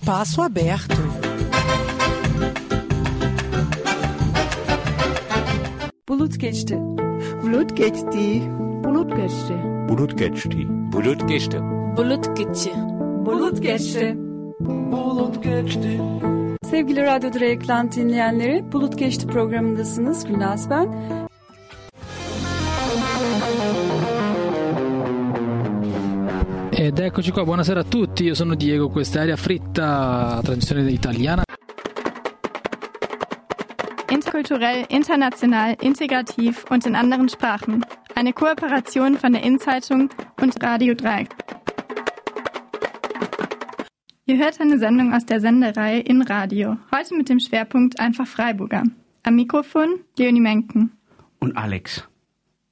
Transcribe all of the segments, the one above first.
Espaço Aberto. Bulut geçti. Bulut geçti. Bulut geçti. Bulut geçti. Bulut geçti. Bulut geçti. Bulut geçti. Bulut geçti. Sevgili Radyo Direklant dinleyenleri, Bulut Geçti programındasınız. Gülnaz ben. Ed eccoci qua, buonasera a tutti, io sono Diego, questa è Aria Fritta, traduzione italiana. Interkulturell, international, integrativ und in anderen Sprachen. Eine Kooperation von der In-Zeitung und Radio 3. Ihr hört eine Sendung aus der Sendereihe In Radio, heute mit dem Schwerpunkt Einfach Freiburger. Am Mikrofon Leonie Menken. Und Alex.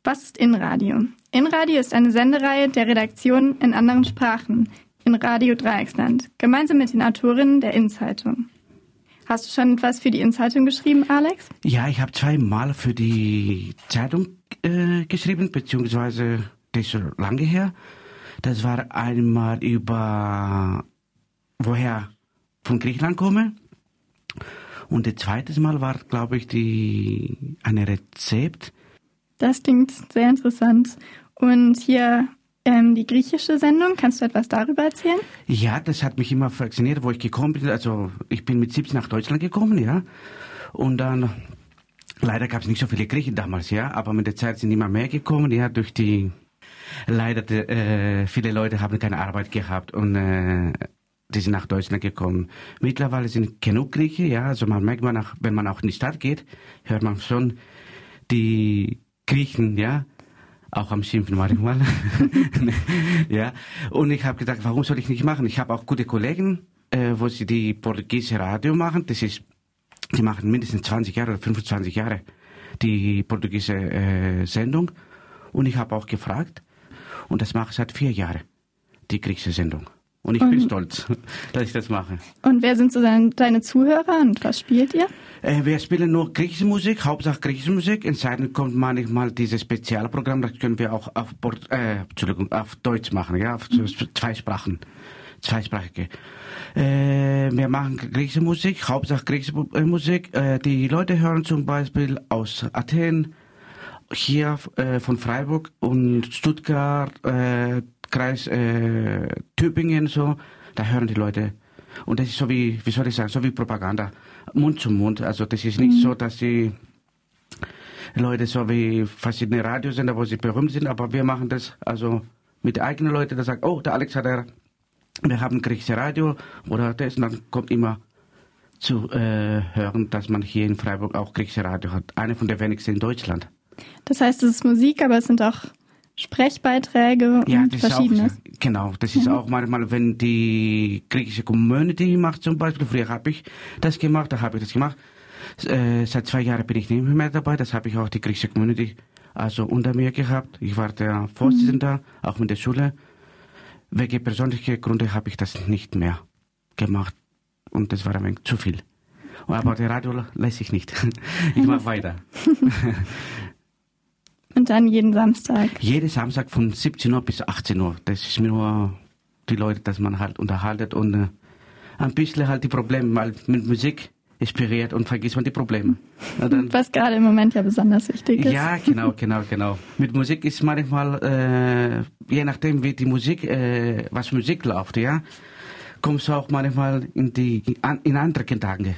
Was ist In-Radio? In-Radio ist eine Sendereihe der Redaktion in anderen Sprachen in Radio Dreiecksland, gemeinsam mit den Autorinnen der In-Zeitung. Hast du schon etwas für die In-Zeitung geschrieben, Alex? Ja, ich habe zweimal für die Zeitung äh, geschrieben, beziehungsweise das ist schon lange her. Das war einmal über woher von Griechenland komme. Und das zweite Mal war, glaube ich, die eine Rezept. Das klingt sehr interessant. Und hier ähm, die griechische Sendung, kannst du etwas darüber erzählen? Ja, das hat mich immer fasziniert, wo ich gekommen bin. Also ich bin mit 17 nach Deutschland gekommen, ja. Und dann, leider gab es nicht so viele Griechen damals, ja. Aber mit der Zeit sind immer mehr gekommen, ja, durch die, leider, äh, viele Leute haben keine Arbeit gehabt und äh, die sind nach Deutschland gekommen. Mittlerweile sind genug Griechen, ja. Also man merkt man auch, wenn man auch in die Stadt geht, hört man schon die Griechen, ja, auch am Schimpfen manchmal. ja. Und ich habe gedacht, warum soll ich nicht machen? Ich habe auch gute Kollegen, äh, wo sie die portugiesische Radio machen. Das ist, die machen mindestens 20 Jahre oder 25 Jahre die portugiesische äh, Sendung. Und ich habe auch gefragt, und das mache ich seit vier Jahren, die griechische Sendung. Und ich Und- bin stolz, dass ich das mache. Und wer sind so deine, deine Zuhörer und was spielt ihr? Äh, wir spielen nur griechische Musik, Hauptsache griechische Musik. In Zeiten kommt manchmal dieses Spezialprogramm, das können wir auch auf, Port äh, Entschuldigung, auf Deutsch machen, ja, auf zwei Sprachen, zweisprachige. Äh, wir machen griechische Musik, Hauptsache griechische Mu- Musik. Äh, die Leute hören zum Beispiel aus Athen, hier äh, von Freiburg und Stuttgart, äh, Kreis äh, Tübingen so, da hören die Leute. Und das ist so wie, wie soll ich sagen, so wie Propaganda, Mund zu Mund. Also das ist nicht so, dass die Leute so wie verschiedene Radiosender, wo sie berühmt sind, aber wir machen das also mit eigenen Leuten, der sagt, oh, der Alex hat er, wir haben griechische Radio oder das, und dann kommt immer zu äh, hören, dass man hier in Freiburg auch griechische Radio hat. Eine von der wenigsten in Deutschland. Das heißt, es ist Musik, aber es sind auch Sprechbeiträge Ja, und das ist auch, verschiedenes. genau, das ist auch manchmal, wenn die griechische Community macht zum Beispiel, früher habe ich das gemacht, da habe ich das gemacht. Äh, seit zwei Jahren bin ich nicht mehr dabei, das habe ich auch die griechische Community also unter mir gehabt. Ich war der Vorsitzende, auch mit der Schule. Wegen persönlicher Gründe habe ich das nicht mehr gemacht und das war ein wenig zu viel. Aber der Radio lässt sich nicht. Ich mache weiter. Und dann jeden Samstag. Jeden Samstag von 17 Uhr bis 18 Uhr. Das ist nur die Leute, dass man halt unterhaltet und äh, ein bisschen halt die Probleme, weil mit Musik inspiriert und vergisst man die Probleme. Dann, Was gerade im Moment ja besonders wichtig ist. ja, genau, genau, genau. Mit Musik ist manchmal, äh, je nachdem wie die Musik, äh, was Musik läuft, ja, kommst du auch manchmal in die, in andere Gedanken,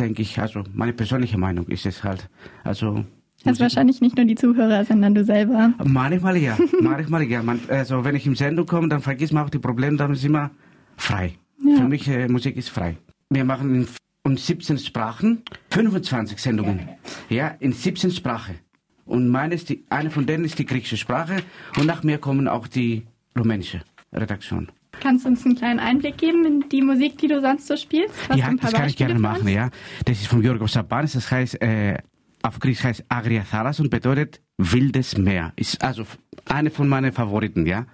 denke ich. Also meine persönliche Meinung ist es halt. Also Also wahrscheinlich nicht nur die Zuhörer, sondern du selber. Manchmal ja, manchmal ja. Man, also wenn ich im Sendung komme, dann vergisst man auch die Probleme, dann ist immer frei. Ja. Für mich äh, Musik ist frei. Wir machen in, in 17 Sprachen 25 Sendungen. Ja, in 17 Sprachen. Und meine ist die, eine von denen ist die griechische Sprache und nach mir kommen auch die rumänische Redaktion. Kannst du uns einen kleinen Einblick geben in die Musik, die du sonst so spielst? Hast ja, das kann ich Beispiele gerne für uns? machen, ja. Das ist von Georgos Sabanis, das heißt, äh, auf Griechisch heißt Agria Thalas und bedeutet wildes Meer. Ist also eine von meinen Favoriten, ja.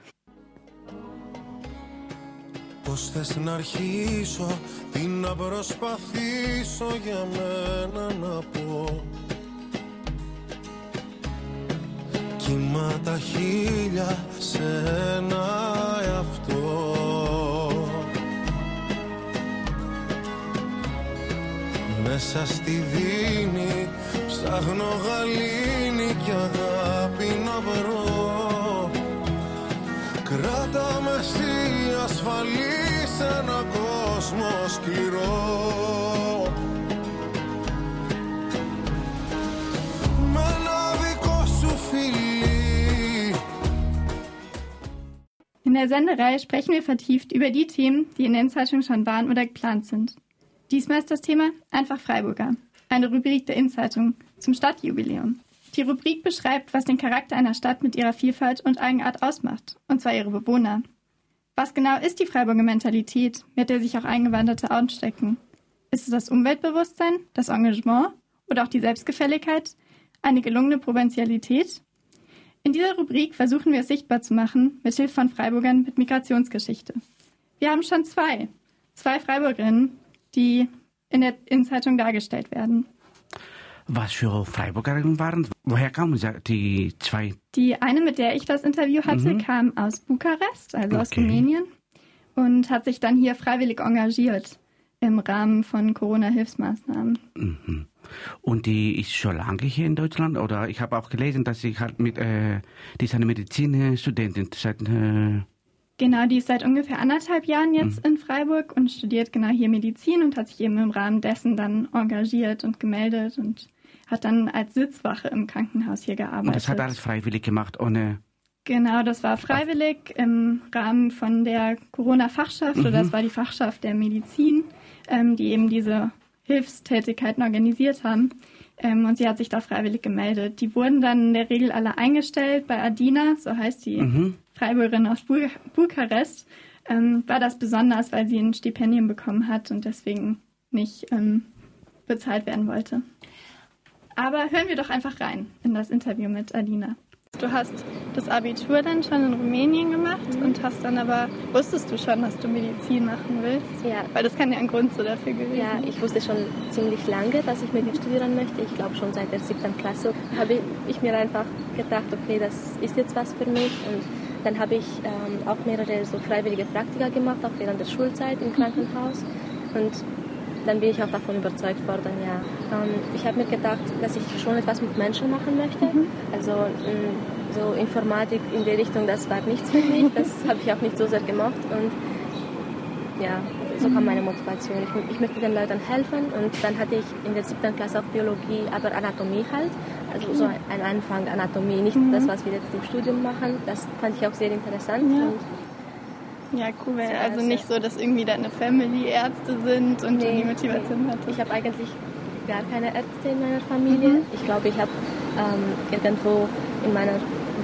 Πώς θες να αρχίσω, τι να προσπαθήσω για μένα να πω Κύμα τα χίλια σε ένα εαυτό Μέσα στη δίνη ψάχνω γαλήνη και αγάπη να βρω Κράτα με εσύ ασφαλή σε ένα κόσμο σκληρό Με ένα δικό σου φιλί In der Sendereihe sprechen wir vertieft über die Themen, die in den Zeitungen schon waren oder geplant sind. Diesmal ist das Thema Einfach Freiburger, eine Rubrik der Innenzeitung zum Stadtjubiläum. Die Rubrik beschreibt, was den Charakter einer Stadt mit ihrer Vielfalt und Eigenart ausmacht, und zwar ihre Bewohner. Was genau ist die Freiburger Mentalität, mit der sich auch Eingewanderte anstecken? Ist es das Umweltbewusstsein, das Engagement oder auch die Selbstgefälligkeit, eine gelungene Provinzialität? In dieser Rubrik versuchen wir es sichtbar zu machen, mit Hilfe von Freiburgern mit Migrationsgeschichte. Wir haben schon zwei, zwei Freiburgerinnen, die in der Innenzeitung dargestellt werden. Was für Freiburgerinnen waren? Woher kamen die zwei? Die eine, mit der ich das Interview hatte, kam aus Bukarest, also aus Okay. Rumänien, und hat sich dann hier freiwillig engagiert im Rahmen von Corona-Hilfsmaßnahmen. Mhm. Und die ist schon lange hier in Deutschland? Oder ich habe auch gelesen, dass sie halt mit, äh, die ist eine Medizinstudentin seit, äh, Genau, die ist seit ungefähr anderthalb Jahren jetzt in Freiburg und studiert genau hier Medizin und hat sich eben im Rahmen dessen dann engagiert und gemeldet und hat dann als Sitzwache im Krankenhaus hier gearbeitet. und das hat alles freiwillig gemacht, ohne, Genau, das war freiwillig im Rahmen von der Corona-Fachschaft oder das war die Fachschaft der Medizin, ähm, die eben diese Hilfstätigkeiten organisiert haben. Ähm, und sie hat sich da freiwillig gemeldet. Die wurden dann in der Regel alle eingestellt bei Adina, so heißt die Freiburgerin aus Bul Bukarest. Ähm, war das besonders, weil sie ein Stipendium bekommen hat und deswegen nicht ähm, bezahlt werden wollte. Aber hören wir doch einfach rein in das Interview mit Adina. Du hast das Abitur dann schon in Rumänien gemacht und hast dann aber, wusstest du schon, dass du Medizin machen willst? Ja. Weil das kann ja ein Grund so dafür gewesen Ja, ich wusste schon ziemlich lange, dass ich Medizin studieren möchte. Ich glaube schon seit der siebten Klasse habe ich mir einfach gedacht, okay, das ist jetzt was für mich. Und dann habe ich ähm, auch mehrere so freiwillige Praktika gemacht, auch während der Schulzeit im Krankenhaus. Und dann bin ich auch davon überzeugt worden, ja. Ähm, ich habe mir gedacht, dass ich schon etwas mit Menschen machen möchte. Also ähm, so Informatik in die Richtung, das war nichts für mich. Das habe ich auch nicht so sehr gemacht. Und ja, so kam meine Motivation. Ich, ich möchte den Leuten helfen und dann hatte ich in der siebten Klasse auch Biologie, aber Anatomie halt. Also so ein Anfang Anatomie, nicht das, was wir jetzt im Studium machen. Das fand ich auch sehr interessant. Ja. Und Ja, cool. Also nicht so, dass irgendwie deine Family Ärzte sind und Nee, die Motivation hattest. ich habe eigentlich gar keine Ärzte in meiner Familie. Ich glaube, ich habe ähm, irgendwo in meiner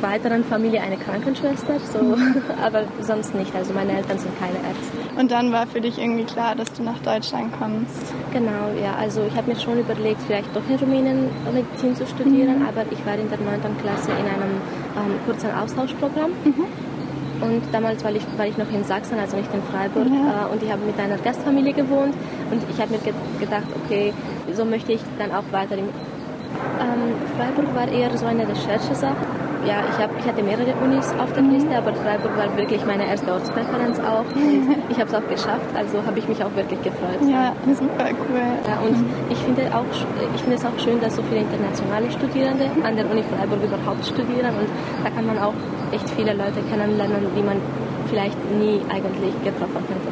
weiteren Familie eine Krankenschwester, so, aber sonst nicht. Also meine Eltern sind keine Ärzte. Und dann war für dich irgendwie klar, dass du nach Deutschland kommst. Genau, ja. Also ich habe mir schon überlegt, vielleicht doch in Rumänien Medizin zu studieren, aber ich war in der 9. Klasse in einem ähm, kurzen Austauschprogramm. Und damals war ich, war ich noch in Sachsen, also nicht in Freiburg. Ja. Äh, und ich habe mit einer Gastfamilie gewohnt. Und ich habe mir ge gedacht, okay, so möchte ich dann auch weiter im ähm, Freiburg war eher so eine Recherchesache. Ja, ich, hab, ich hatte mehrere Unis auf der Liste, aber Freiburg war wirklich meine erste Ortspräferenz auch. Und ich habe es auch geschafft, also habe ich mich auch wirklich gefreut. Ja, super cool. Ja, und ich finde, auch, ich finde es auch schön, dass so viele internationale Studierende an der Uni Freiburg überhaupt studieren. Und da kann man auch echt viele Leute kennenlernen, die man vielleicht nie eigentlich getroffen hätte.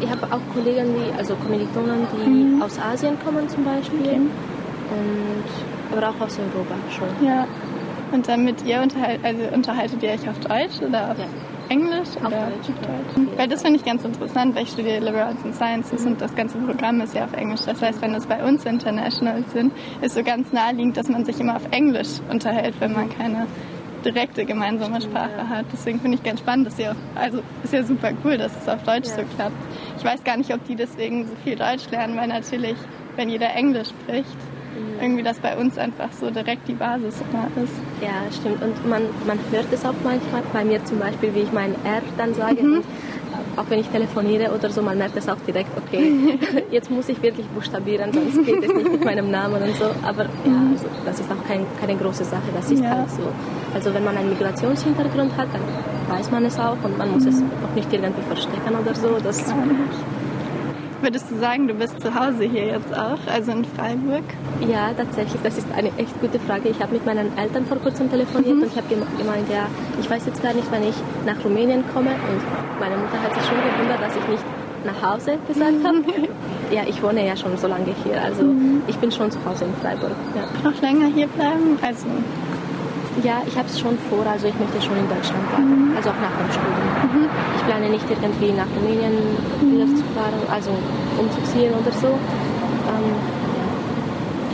Ich habe auch Kollegen, die, also Kommilitonen, die aus Asien kommen zum Beispiel. Und, aber auch aus Europa schon. Ja. Und dann mit ihr unterhalt, also unterhaltet ihr euch auf Deutsch oder auf Ja. Englisch? Auf oder Deutsch, Auf ja. Deutsch? Weil das finde ich ganz interessant, weil ich studiere Liberal Arts and Sciences und das ganze Programm ist ja auf Englisch. Das heißt, wenn es bei uns international sind, ist so ganz naheliegend, dass man sich immer auf Englisch unterhält, wenn man keine direkte gemeinsame Sprache hat. Deswegen finde ich ganz spannend, dass ihr auf, also ist ja super cool, dass es auf Deutsch Ja. so klappt. Ich weiß gar nicht, ob die deswegen so viel Deutsch lernen, weil natürlich, wenn jeder Englisch spricht, irgendwie das bei uns einfach so direkt die Basis immer ist. Ja, stimmt. Und man, man hört es auch manchmal, bei mir zum Beispiel, wie ich mein R dann sage. Mhm. Und auch wenn ich telefoniere oder so, man merkt es auch direkt, okay, jetzt muss ich wirklich buchstabieren, sonst geht es nicht mit meinem Namen und so. Aber ja, also, das ist auch kein, keine große Sache, das ist Mhm. Ja. halt so. Also wenn man einen Migrationshintergrund hat, dann weiß man es auch und man muss es auch nicht irgendwie verstecken oder so. Das, Würdest du sagen, du bist zu Hause hier jetzt auch, also in Freiburg? Ja, tatsächlich, das ist eine echt gute Frage. Ich habe mit meinen Eltern vor kurzem telefoniert mhm. und ich habe gemeint, ja, ich weiß jetzt gar nicht, wann ich nach Rumänien komme. Und meine Mutter hat sich schon gewundert, dass ich nicht nach Hause gesagt habe. ja, ich wohne ja schon so lange hier, also mhm. ich bin schon zu Hause in Freiburg. Ja. Noch länger hier bleiben? Also ja, ich habe es schon vor, also ich möchte schon in Deutschland bleiben, mhm. also auch nach dem Studium. Mhm. Ich plane nicht irgendwie nach Rumänien wieder zu fahren, also umzuziehen oder so. Ähm,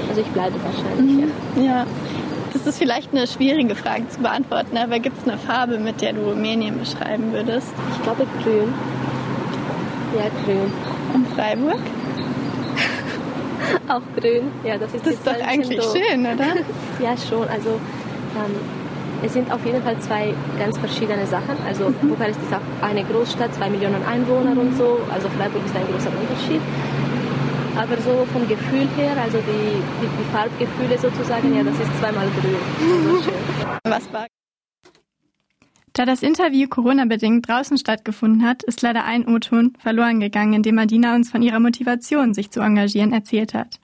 also ich bleibe wahrscheinlich, mhm. ja. ja. Das ist vielleicht eine schwierige Frage zu beantworten, aber gibt es eine Farbe, mit der du Rumänien beschreiben würdest? Ich glaube grün. Ja, grün. Und Freiburg? auch grün. Ja, das ist, das ist doch eigentlich schön, oder? ja, schon. Also ähm, es sind auf jeden Fall zwei ganz verschiedene Sachen. Also mhm. Bukarest ist auch eine Großstadt, zwei Millionen Einwohner und so. Also Freiburg ist ein großer Unterschied. Aber so vom Gefühl her, also die, die, die Farbgefühle sozusagen, ja, das ist zweimal grün. Was war? Da das Interview Corona-bedingt draußen stattgefunden hat, ist leider ein O-Ton verloren gegangen, in dem Adina uns von ihrer Motivation, sich zu engagieren, erzählt hat.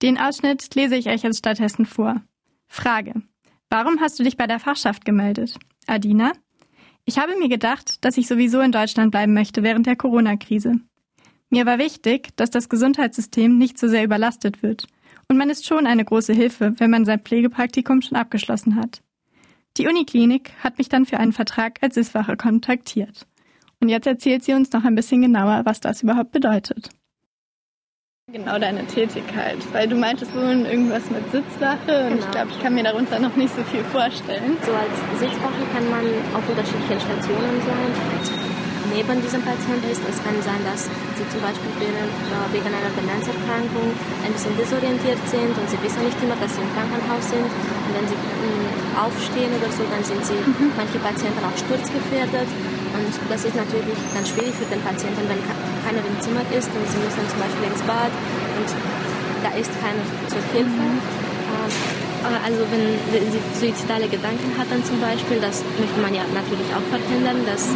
Den Ausschnitt lese ich euch als stattdessen vor. Frage. Warum hast du dich bei der Fachschaft gemeldet? Adina? Ich habe mir gedacht, dass ich sowieso in Deutschland bleiben möchte während der Corona-Krise. Mir war wichtig, dass das Gesundheitssystem nicht so sehr überlastet wird. Und man ist schon eine große Hilfe, wenn man sein Pflegepraktikum schon abgeschlossen hat. Die Uniklinik hat mich dann für einen Vertrag als Siswache kontaktiert. Und jetzt erzählt sie uns noch ein bisschen genauer, was das überhaupt bedeutet. Genau deine Tätigkeit, weil du meintest wohl irgendwas mit Sitzwache und genau. ich glaube, ich kann mir darunter noch nicht so viel vorstellen. So als Sitzwache kann man auf unterschiedlichen Stationen sein neben diesem Patienten ist. Es kann sein, dass sie zum Beispiel wegen einer Demenzerkrankung ein bisschen desorientiert sind und sie wissen nicht immer, dass sie im Krankenhaus sind. Und wenn sie mm, aufstehen oder so, dann sind sie mhm. manche Patienten auch sturzgefährdet. Und das ist natürlich dann schwierig für den Patienten, wenn keiner im Zimmer ist und sie müssen zum Beispiel ins Bad und da ist keiner zur Hilfe. Mhm. Ähm, also wenn sie suizidale Gedanken hat dann zum Beispiel, das möchte man ja natürlich auch verhindern, dass,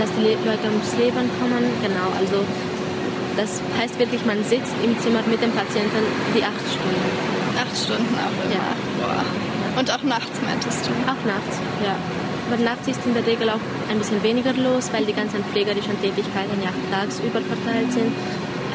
dass die Leute ums Leben kommen. Genau, also das heißt wirklich, man sitzt im Zimmer mit dem Patienten die acht Stunden. Acht Stunden auch immer? Ja. Boah. Und auch nachts meintest du? Auch nachts, ja. Aber nachts ist in der Regel auch ein bisschen weniger los, weil die ganzen pflegerischen Tätigkeiten ja tagsüber verteilt sind.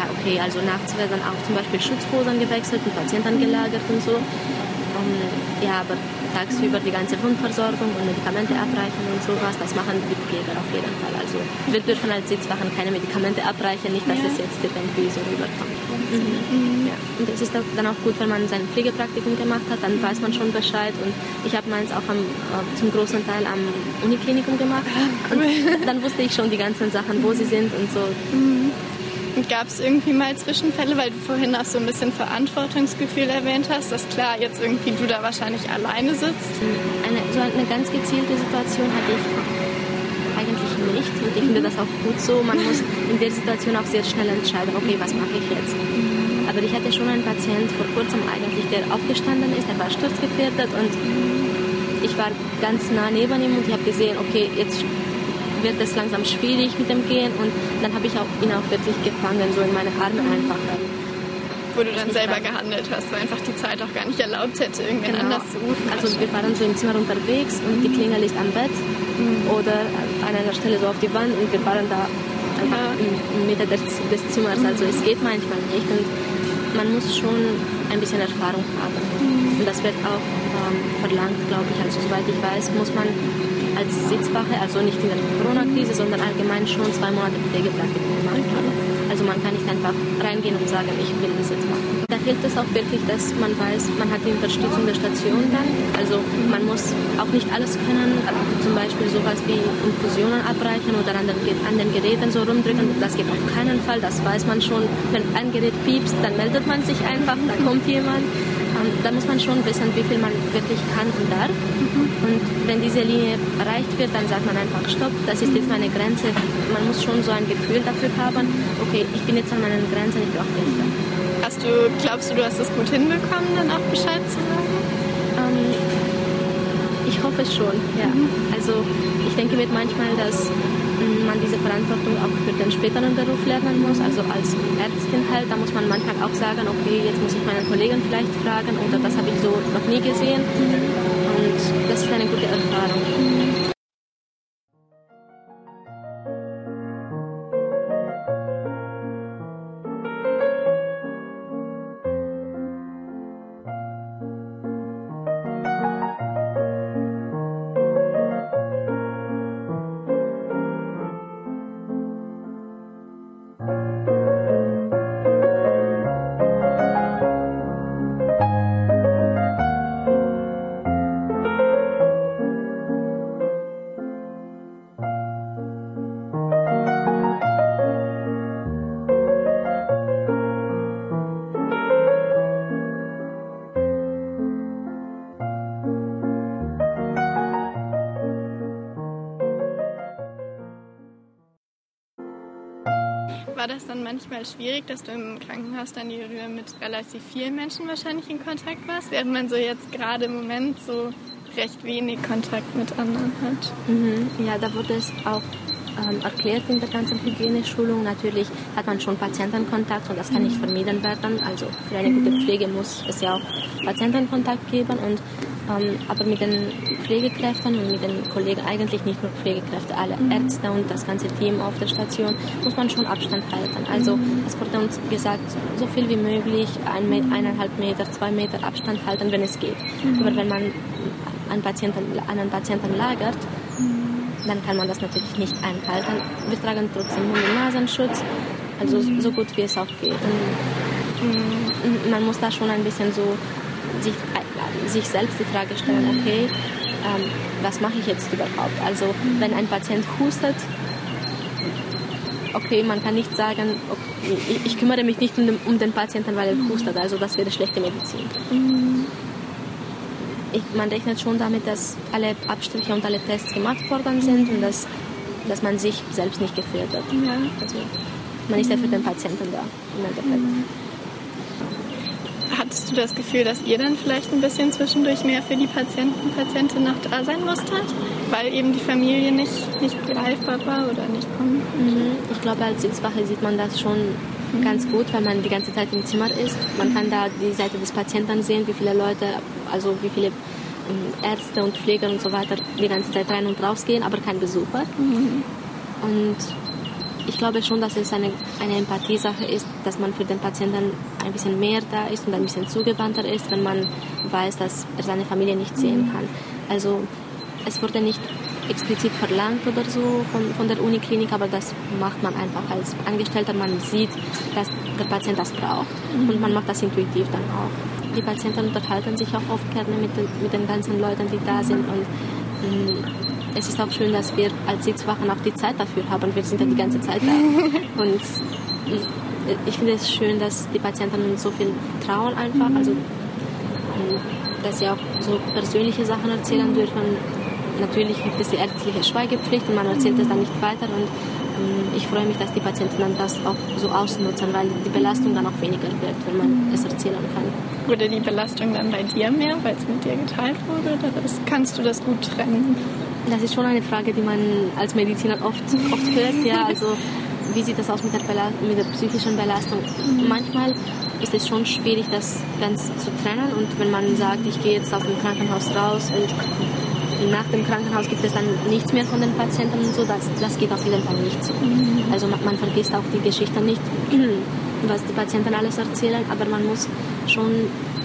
Ja, okay, also nachts werden auch zum Beispiel Schutzhosen gewechselt und Patienten gelagert und so. Und ja, aber tagsüber die ganze Wundversorgung und Medikamente abreichen und sowas, das machen die Pfleger auf jeden Fall. Also wir dürfen als Sitzwachen keine Medikamente abreichen, nicht, dass ja. es jetzt irgendwie so rüberkommt. Mhm. Ja. Und es ist dann auch gut, wenn man sein Pflegepraktikum gemacht hat, dann weiß man schon Bescheid. Und ich habe meins auch am, äh, zum großen Teil am Uniklinikum gemacht. Ah, und dann wusste ich schon die ganzen Sachen, wo sie sind und so. Mhm. Gab es irgendwie mal Zwischenfälle, weil du vorhin auch so ein bisschen Verantwortungsgefühl erwähnt hast, dass klar jetzt irgendwie du da wahrscheinlich alleine sitzt? Eine, so eine ganz gezielte Situation hatte ich eigentlich nicht und ich finde das auch gut so. Man muss in der Situation auch sehr schnell entscheiden, okay, was mache ich jetzt? Aber ich hatte schon einen Patient vor kurzem eigentlich, der aufgestanden ist, der war sturzgefährdet und ich war ganz nah neben ihm und ich habe gesehen, okay, jetzt wird es langsam schwierig mit dem Gehen und dann habe ich auch, ihn auch wirklich gefangen, so in meine Arme einfach. Wo du dann selber gehandelt hast, weil einfach die Zeit auch gar nicht erlaubt hätte, irgendwen genau. anders zu rufen. Also wir waren so im Zimmer unterwegs und die Klingel ist am Bett mhm. oder an einer Stelle so auf die Wand und wir waren da einfach ja. in, Mitte des, des Zimmers. Also es geht manchmal nicht und man muss schon ein bisschen Erfahrung haben. Mhm. Und das wird auch ähm, verlangt, glaube ich. Also soweit ich weiß, muss man als Sitzwache, also nicht in der Corona-Krise, sondern allgemein schon zwei Monate Pflegepraktikum gemacht habe. Also man kann nicht einfach reingehen und sagen, ich will das jetzt machen. Da hilft es auch wirklich, dass man weiß, man hat die Unterstützung der Station dann. Also man muss auch nicht alles können, zum Beispiel sowas wie Infusionen abreichen oder an den, an den Geräten so rumdrücken. Das geht auf keinen Fall, das weiß man schon. Wenn ein Gerät piepst, dann meldet man sich einfach, da kommt jemand. Ähm, da muss man schon wissen, wie viel man wirklich kann und darf. Mhm. Und wenn diese Linie erreicht wird, dann sagt man einfach Stopp, das ist jetzt meine Grenze. Man muss schon so ein Gefühl dafür haben, okay, ich bin jetzt an meinen Grenzen, ich brauche Hilfe. Hast du, glaubst du, du hast es gut hinbekommen, dann auch Bescheid zu sagen? Ähm, ich hoffe schon, ja. Mhm. Also ich denke mir manchmal, dass man diese Verantwortung auch für den späteren Beruf lernen muss. Also als Ärztin halt, da muss man manchmal auch sagen, okay, jetzt muss ich meinen Kollegen vielleicht fragen oder das habe ich so noch nie gesehen. Und das ist eine gute Erfahrung. Manchmal schwierig, dass du im Krankenhaus dann mit relativ vielen Menschen wahrscheinlich in Kontakt warst, während man so jetzt gerade im Moment so recht wenig Kontakt mit anderen hat? Mhm. Ja, da wurde es auch ähm, erklärt in der ganzen Hygieneschulung. Natürlich hat man schon Patientenkontakt und das kann nicht vermieden werden. Also für eine gute Pflege muss es ja auch Patientenkontakt geben und ähm, aber mit den Pflegekräften und mit den Kollegen, eigentlich nicht nur Pflegekräfte, alle Ärzte und das ganze Team auf der Station, muss man schon Abstand halten. Also es wurde uns gesagt, so viel wie möglich, ein Met eineinhalb Meter, zwei Meter Abstand halten, wenn es geht. Aber wenn man einen Patienten, einen Patienten lagert, dann kann man das natürlich nicht einhalten. Wir tragen trotzdem Mund- und Nasenschutz, also so gut wie es auch geht. Und, mm, man muss da schon ein bisschen so sich, sich selbst die Frage stellen, okay, ähm, was mache ich jetzt überhaupt? Also wenn ein Patient hustet, okay, man kann nicht sagen, okay, ich, ich, kümmere mich nicht um den, um den, Patienten, weil er hustet, also das wäre schlechte Medizin. Ich, man rechnet schon damit, dass alle Abstriche und alle Tests gemacht worden sind und dass, dass man sich selbst nicht gefährdet. Ja. Also man ist ja für den Patienten da im Endeffekt. Hattest du das Gefühl, dass ihr dann vielleicht ein bisschen zwischendurch mehr für die Patienten, Patientin noch da sein musstet? Weil eben die Familie nicht, nicht greifbar war oder nicht kommen mhm. Ich glaube, als Sitzwache sieht man das schon mhm. ganz gut, weil man die ganze Zeit im Zimmer ist. Man kann da die Seite des Patienten sehen, wie viele Leute, also wie viele Ärzte und Pfleger und so weiter die ganze Zeit rein und raus gehen, aber kein Besucher. Mhm. Und ich glaube schon, dass es eine, eine Empathiesache ist, dass man für den Patienten ein bisschen mehr da ist und ein bisschen zugewandter ist, wenn man weiß, dass er seine Familie nicht sehen kann. Also es wurde nicht explizit verlangt oder so von, von der Uniklinik, aber das macht man einfach als Angestellter. Man sieht, dass der Patient das braucht und man macht das intuitiv dann auch. Die Patienten unterhalten sich auch oft gerne mit den, mit den ganzen Leuten, die da sind und mh, es ist auch schön, dass wir als Sitzwachen auch die Zeit dafür haben. Wir sind ja die ganze Zeit da. Und ich finde es schön, dass die Patienten uns so viel trauen einfach. Also, dass sie auch so persönliche Sachen erzählen dürfen. Natürlich gibt es die ärztliche Schweigepflicht und man erzählt es dann nicht weiter. Und ich freue mich, dass die Patienten dann das auch so ausnutzen, weil die Belastung dann auch weniger wird, wenn man es erzählen kann. Wurde die Belastung dann bei dir mehr, weil es mit dir geteilt wurde? Oder kannst du das gut trennen? Das ist schon eine Frage, die man als Mediziner oft, oft hört. Ja, also wie sieht das aus mit der, mit der psychischen Belastung? Manchmal ist es schon schwierig, das ganz zu trennen. Und wenn man sagt, ich gehe jetzt aus dem Krankenhaus raus und nach dem Krankenhaus gibt es dann nichts mehr von den Patienten und so, das, das geht auf jeden Fall nicht so. Also man, man vergisst auch die Geschichte nicht, was die Patienten alles erzählen, aber man muss schon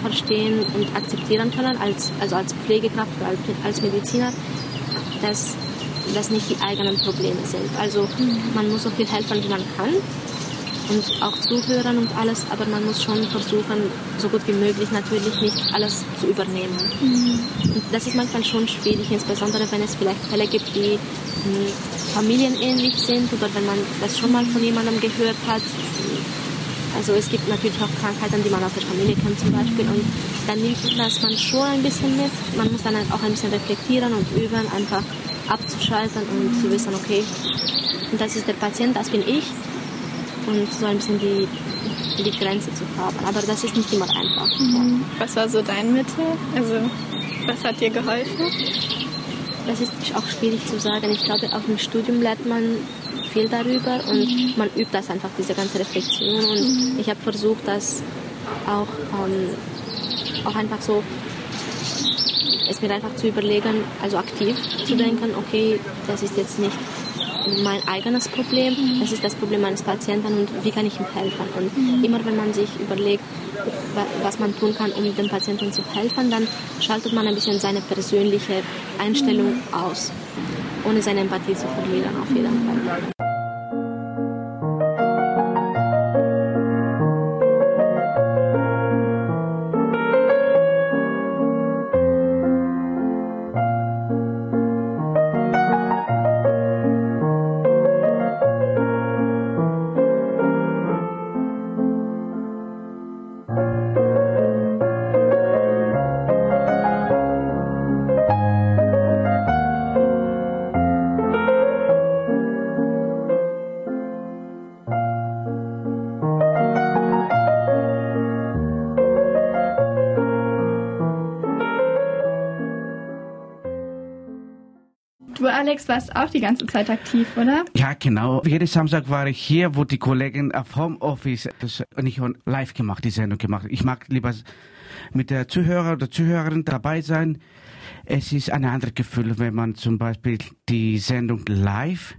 verstehen und akzeptieren können, als, also als Pflegekraft als Mediziner, dass das nicht die eigenen Probleme sind. Also man muss so viel helfen, wie man kann und auch zuhören und alles, aber man muss schon versuchen, so gut wie möglich natürlich nicht alles zu übernehmen. Mhm. Und das ist manchmal schon schwierig, insbesondere wenn es vielleicht Fälle gibt, die mh, familienähnlich sind oder wenn man das schon mal von jemandem gehört hat. Also es gibt natürlich auch Krankheiten, die man aus der Familie kennt zum Beispiel und dann nimmt das man schon ein bisschen mit. Man muss dann auch ein bisschen reflektieren und üben, einfach abzuschalten und zu wissen, okay, das ist der Patient, das bin ich und so ein bisschen die, die Grenze zu haben. Aber das ist nicht immer einfach. Mhm. Was war so dein Mittel? Also was hat dir geholfen? Das ist auch schwierig zu sagen. Ich glaube, auch im Studium lernt man viel darüber und man übt das einfach, diese ganze Reflexion. Und ich habe versucht, das auch, ähm, auch einfach so, es mir einfach zu überlegen, also aktiv zu denken, okay, das ist jetzt nicht mein eigenes Problem, das ist das Problem meines Patienten und wie kann ich ihm helfen. Und immer wenn man sich überlegt, was man tun kann, um dem Patienten zu helfen, dann schaltet man ein bisschen seine persönliche Einstellung aus, ohne seine Empathie zu verlieren auf jeden Fall. Alex, warst auch die ganze Zeit aktiv, oder? Ja, genau. Jeden Samstag war ich hier, wo die Kollegen auf Homeoffice das nicht live gemacht, die Sendung gemacht. Ich mag lieber mit der Zuhörer oder Zuhörerin dabei sein. Es ist ein anderes Gefühl, wenn man zum Beispiel die Sendung live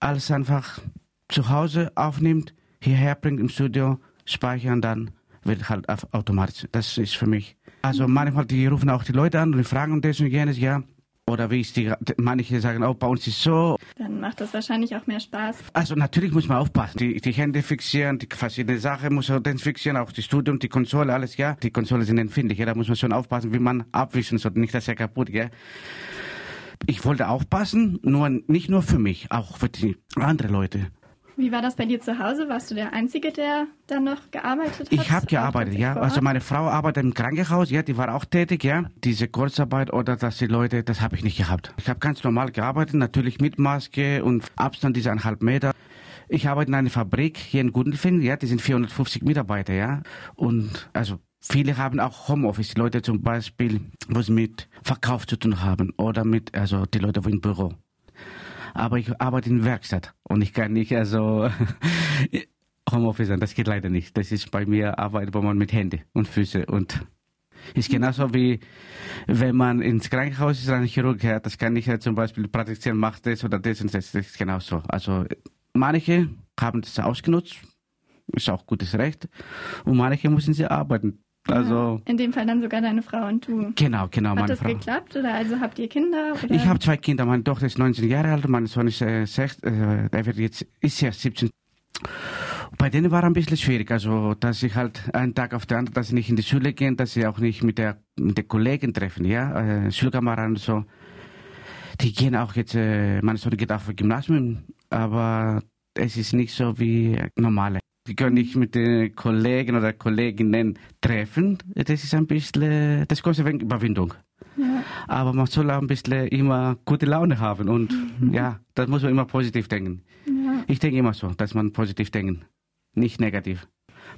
als einfach zu Hause aufnimmt, hierher bringt im Studio, speichern, dann wird halt automatisch. Das ist für mich. Also manchmal die rufen auch die Leute an und fragen das und jenes, ja. Oder wie ich die, manche sagen auch, bei uns ist so. Dann macht das wahrscheinlich auch mehr Spaß. Also natürlich muss man aufpassen. Die, die Hände fixieren, die verschiedene Sachen muss man fixieren, auch das Studium, die Konsole, alles, ja. Die Konsole sind empfindlich, ja. Da muss man schon aufpassen, wie man abwischen soll, nicht, dass er kaputt, ja. Ich wollte aufpassen, nur, nicht nur für mich, auch für die anderen Leute. Wie war das bei dir zu Hause? Warst du der Einzige, der da noch gearbeitet hat? Ich habe gearbeitet, ja. Also meine Frau arbeitet im Krankenhaus, ja, die war auch tätig, ja. Diese Kurzarbeit oder dass die Leute, das habe ich nicht gehabt. Ich habe ganz normal gearbeitet, natürlich mit Maske und Abstand diese eineinhalb Meter. Ich arbeite in einer Fabrik hier in Gundelfing, ja, die sind 450 Mitarbeiter, ja. Und also Viele haben auch Homeoffice, Leute zum Beispiel, wo sie mit Verkauf zu tun haben oder mit, also die Leute wo im Büro aber ich arbeite in Werkstatt und ich kann nicht also Homeoffice sein. Das geht leider nicht. Das ist bei mir Arbeit, wo man mit Händen und Füße und ist genauso wie wenn man ins Krankenhaus ist, ein Chirurg, ja, das kann ich ja zum Beispiel praktizieren, macht das oder das und das, das ist genauso. Also manche haben das ausgenutzt, ist auch gutes Recht und manche müssen sie arbeiten. Also in dem Fall dann sogar deine Frau und du. Genau, genau. Hat meine das Frau. geklappt oder also habt ihr Kinder? Oder? Ich habe zwei Kinder. Meine Tochter ist 19 Jahre alt, mein Sohn ist äh, sech, äh, der wird jetzt ist ja 17. Bei denen war ein bisschen schwierig, also dass sie halt einen Tag auf den anderen, dass sie nicht in die Schule gehen, dass sie auch nicht mit der mit den Kollegen treffen, ja, äh, Schulkameraden und so. Die gehen auch jetzt, äh, meine Sohn geht auf Gymnasium, aber es ist nicht so wie normale. Die können nicht mit den Kollegen oder Kolleginnen treffen. Das ist ein bisschen, das kostet ein Überwindung. Ja. Aber man soll auch ein bisschen immer gute Laune haben und mhm. ja, das muss man immer positiv denken. Ja. Ich denke immer so, dass man positiv denken, nicht negativ.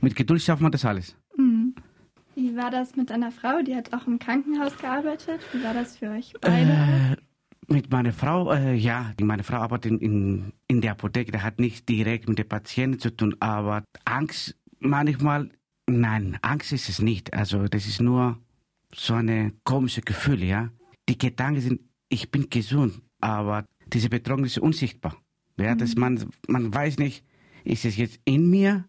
Mit Geduld schafft man das alles. Mhm. Wie war das mit deiner Frau? Die hat auch im Krankenhaus gearbeitet. Wie war das für euch beide? Äh, mit meiner Frau, äh, ja, meine Frau arbeitet in, in, in der Apotheke, der hat nicht direkt mit den Patienten zu tun, aber Angst manchmal, nein, Angst ist es nicht. Also das ist nur so eine komische Gefühl, ja. Die Gedanken sind, ich bin gesund, aber diese Betreuung ist unsichtbar. Ja, mhm. dass man, man weiß nicht, ist es jetzt in mir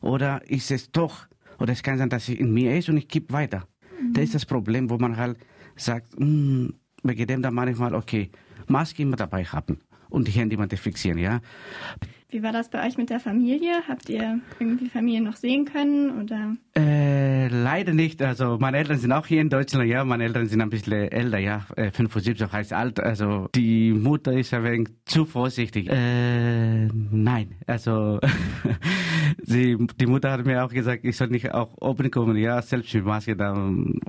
oder ist es doch, oder es kann sein, dass es in mir ist und ich gebe weiter. Mhm. Das ist das Problem, wo man halt sagt, mh, dem dann manchmal, okay, Maske immer dabei haben und die Hände immer fixieren, ja. Wie war das bei euch mit der Familie? Habt ihr irgendwie Familie noch sehen können oder? Äh, leider nicht. Also meine Eltern sind auch hier in Deutschland, ja. Meine Eltern sind ein bisschen älter, ja. 75 äh, heißt alt. Also die Mutter ist ein wenig zu vorsichtig. Äh, nein, also sie, die Mutter hat mir auch gesagt, ich soll nicht auch oben kommen, ja, selbst mit Maske. Dann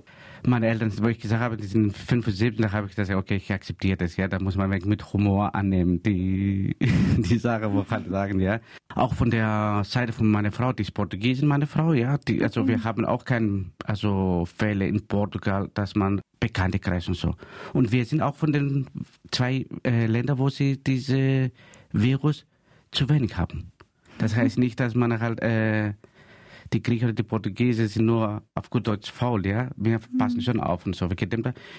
meine Eltern, wo ich gesagt habe, die sind 75, da habe ich gesagt, okay, ich akzeptiere das, ja, da muss man mit Humor annehmen, die, die Sache, wo halt sagen, ja. Auch von der Seite von meiner Frau, die ist Portugiesin, meine Frau, ja, die, also mhm. wir haben auch keine, also Fälle in Portugal, dass man bekannte Kreis und so. Und wir sind auch von den zwei äh, Ländern, wo sie diese Virus zu wenig haben. Das mhm. heißt nicht, dass man halt, äh, die Griechen oder die Portugiesen sind nur auf gut Deutsch faul, ja. Wir mhm. passen schon auf und so.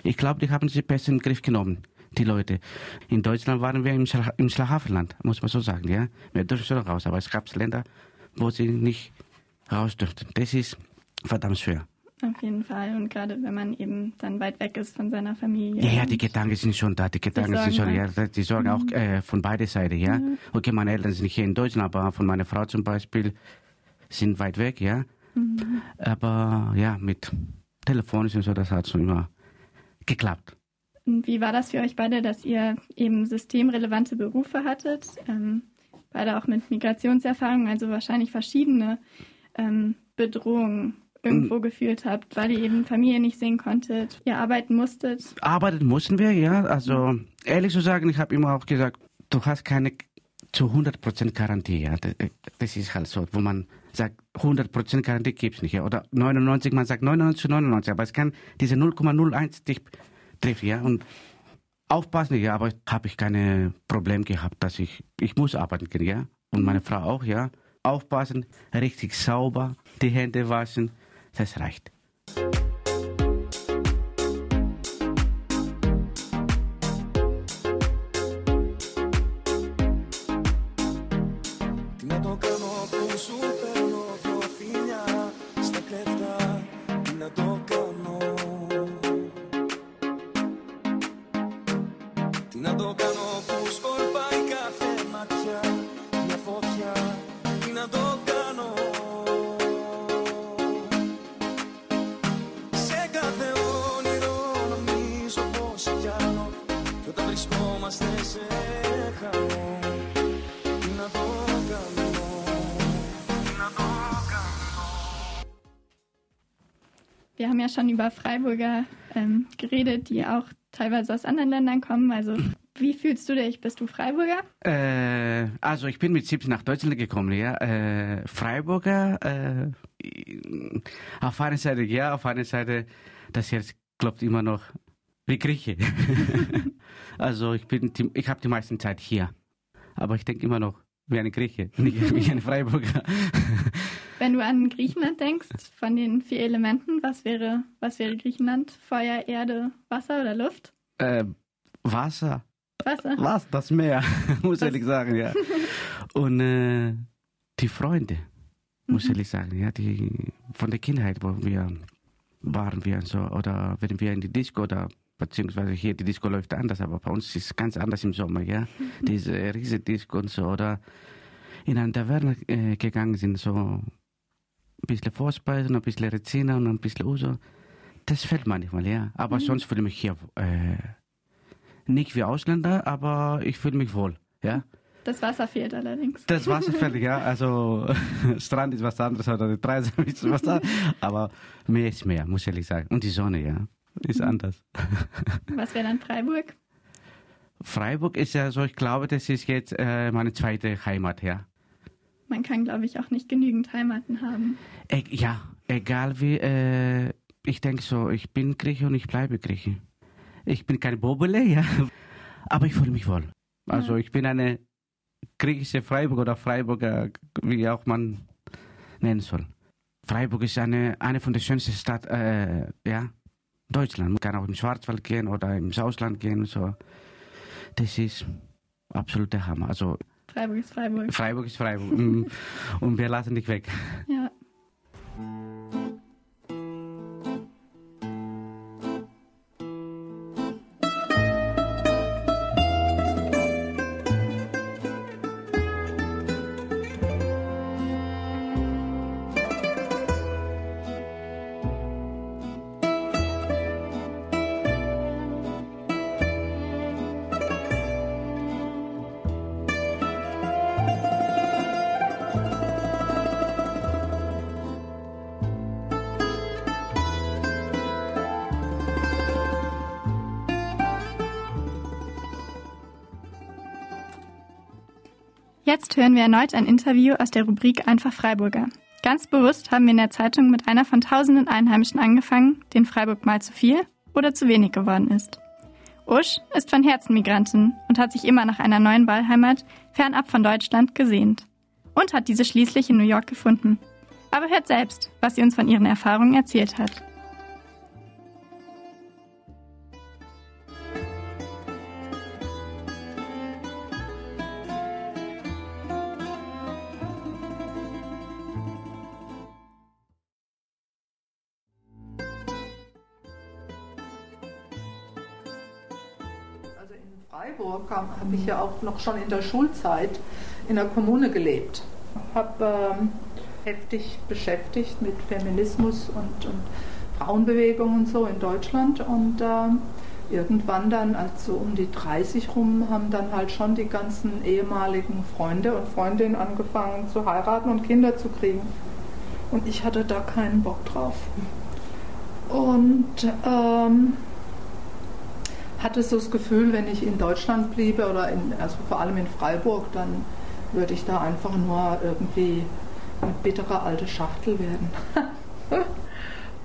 Ich glaube, die haben sich besser in den Griff genommen, die Leute. In Deutschland waren wir im, Schla im Schlafenland, muss man so sagen, ja. Wir dürfen schon raus, aber es gab Länder, wo sie nicht raus dürften. Das ist verdammt schwer. Auf jeden Fall. Und gerade wenn man eben dann weit weg ist von seiner Familie. Ja, ja, die Gedanken sind schon da. Die Gedanken die sind schon, ja, die sorgen mhm. auch äh, von beider Seite, ja. Mhm. Okay, meine Eltern sind hier in Deutschland, aber von meiner Frau zum Beispiel sind weit weg, ja. Mhm. Aber ja, mit Telefonisch und so, das hat schon immer geklappt. Wie war das für euch beide, dass ihr eben systemrelevante Berufe hattet? Ähm, beide auch mit Migrationserfahrung, also wahrscheinlich verschiedene ähm, Bedrohungen irgendwo mhm. gefühlt habt, weil ihr eben Familie nicht sehen konntet, ihr arbeiten musstet? Arbeiten mussten wir, ja. Also ehrlich zu sagen, ich habe immer auch gesagt, du hast keine zu 100% Garantie. Ja. Das ist halt so, wo man sagt, 100% Garantie gibt es nicht. Ja. Oder 99, man sagt 99 zu 99, aber es kann diese 0,01 dich treffen. Ja. Und aufpassen, ja, aber habe ich keine Probleme gehabt, dass ich, ich muss arbeiten gehen, ja. Und meine Frau auch, ja. Aufpassen, richtig sauber, die Hände waschen, das reicht. Freiburger ähm, geredet, die auch teilweise aus anderen Ländern kommen. Also wie fühlst du dich? Bist du Freiburger? Äh, also ich bin mit 17 nach Deutschland gekommen, ja. Äh, Freiburger, äh, auf einer Seite ja, auf einer Seite, das Herz klopft immer noch wie Grieche. also ich bin, ich habe die meiste Zeit hier, aber ich denke immer noch wie eine Grieche, nicht wie ein Freiburger. Wenn du an Griechenland denkst, von den vier Elementen, was wäre, was wäre Griechenland? Feuer, Erde, Wasser oder Luft? Äh, Wasser. Wasser. Was? Das Meer, muss was? ehrlich sagen, ja. Und äh, die Freunde, muss mhm. ehrlich sagen, ja, die von der Kindheit, wo wir waren wir so, oder wenn wir in die Disco oder beziehungsweise hier die Disco läuft anders, aber bei uns ist es ganz anders im Sommer, ja. Diese riesige Disco und so, oder in eine Taverne äh, gegangen sind, so ein bisschen Vorspeisen, ein bisschen Rezina und ein bisschen Uso. Das fällt manchmal, ja. Aber mhm. sonst fühle ich mich hier äh, nicht wie Ausländer, aber ich fühle mich wohl, ja. Das Wasser fehlt allerdings. Das Wasser fehlt, ja. Also Strand ist was anderes oder die Treise ist was anderes. Aber mehr ist mehr, muss ich ehrlich sagen. Und die Sonne, ja ist anders. Was wäre dann Freiburg? Freiburg ist ja so, ich glaube, das ist jetzt äh, meine zweite Heimat, ja. Man kann, glaube ich, auch nicht genügend Heimaten haben. E ja, egal wie, äh, ich denke so, ich bin Grieche und ich bleibe Grieche. Ich bin kein Bobele, ja, aber ich fühle mich wohl. Also ja. ich bin eine griechische Freiburg oder Freiburger, wie auch man nennen soll. Freiburg ist eine, eine von den schönsten Städten, äh, ja, Deutschland. Man kann auch im Schwarzwald gehen oder im Ausland gehen. So. Das ist absolut der Hammer. Also, Freiburg ist Freiburg. Freiburg ist Freiburg. Mm. Und wir lassen dich weg. Ja. Jetzt hören wir erneut ein Interview aus der Rubrik Einfach Freiburger. Ganz bewusst haben wir in der Zeitung mit einer von tausenden Einheimischen angefangen, den Freiburg mal zu viel oder zu wenig geworden ist. Usch ist von Herzen Migrantin und hat sich immer nach einer neuen Wahlheimat fernab von Deutschland gesehnt. Und hat diese schließlich in New York gefunden. Aber hört selbst, was sie uns von ihren Erfahrungen erzählt hat. Freiburg habe ich ja auch noch schon in der Schulzeit in der Kommune gelebt. Habe ähm, heftig beschäftigt mit Feminismus und, und Frauenbewegung und so in Deutschland und äh, irgendwann dann, also um die 30 rum, haben dann halt schon die ganzen ehemaligen Freunde und Freundinnen angefangen zu heiraten und Kinder zu kriegen. Und ich hatte da keinen Bock drauf. Und ähm, hatte so das Gefühl, wenn ich in Deutschland bliebe oder in, also vor allem in Freiburg, dann würde ich da einfach nur irgendwie eine bittere alte Schachtel werden.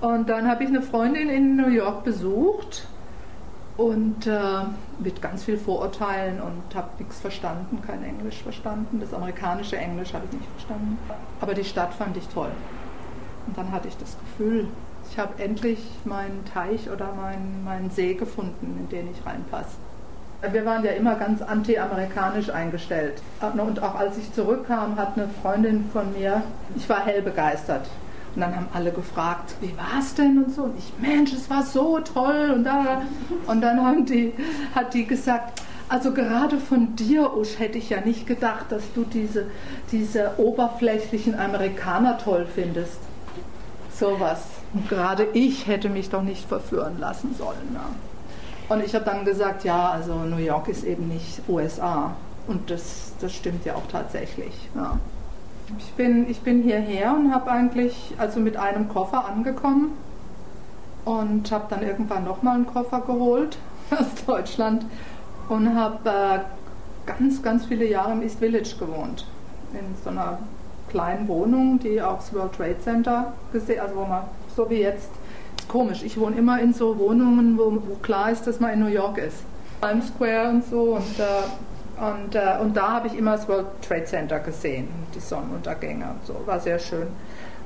und dann habe ich eine Freundin in New York besucht und äh, mit ganz viel Vorurteilen und habe nichts verstanden, kein Englisch verstanden. Das amerikanische Englisch habe ich nicht verstanden. Aber die Stadt fand ich toll. Und dann hatte ich das Gefühl, ich habe endlich meinen Teich oder meinen, meinen See gefunden, in den ich reinpasse. Wir waren ja immer ganz anti-amerikanisch eingestellt. Und auch als ich zurückkam, hat eine Freundin von mir, ich war hell begeistert. Und dann haben alle gefragt, wie war es denn und so. Und ich, Mensch, es war so toll. Und, da. und dann haben die, hat die gesagt, also gerade von dir, Usch, hätte ich ja nicht gedacht, dass du diese, diese oberflächlichen Amerikaner toll findest. Sowas. Gerade ich hätte mich doch nicht verführen lassen sollen. Ja. Und ich habe dann gesagt, ja, also New York ist eben nicht USA. Und das, das stimmt ja auch tatsächlich. Ja. Ich, bin, ich bin hierher und habe eigentlich also mit einem Koffer angekommen und habe dann irgendwann nochmal einen Koffer geholt aus Deutschland und habe äh, ganz, ganz viele Jahre im East Village gewohnt. In so einer kleinen Wohnung, die auch das World Trade Center gesehen, also wo man so wie jetzt. Ist komisch, ich wohne immer in so Wohnungen, wo, wo klar ist, dass man in New York ist. Times Square und so und, äh, und, äh, und da habe ich immer das World Trade Center gesehen, die Sonnenuntergänge und so, war sehr schön.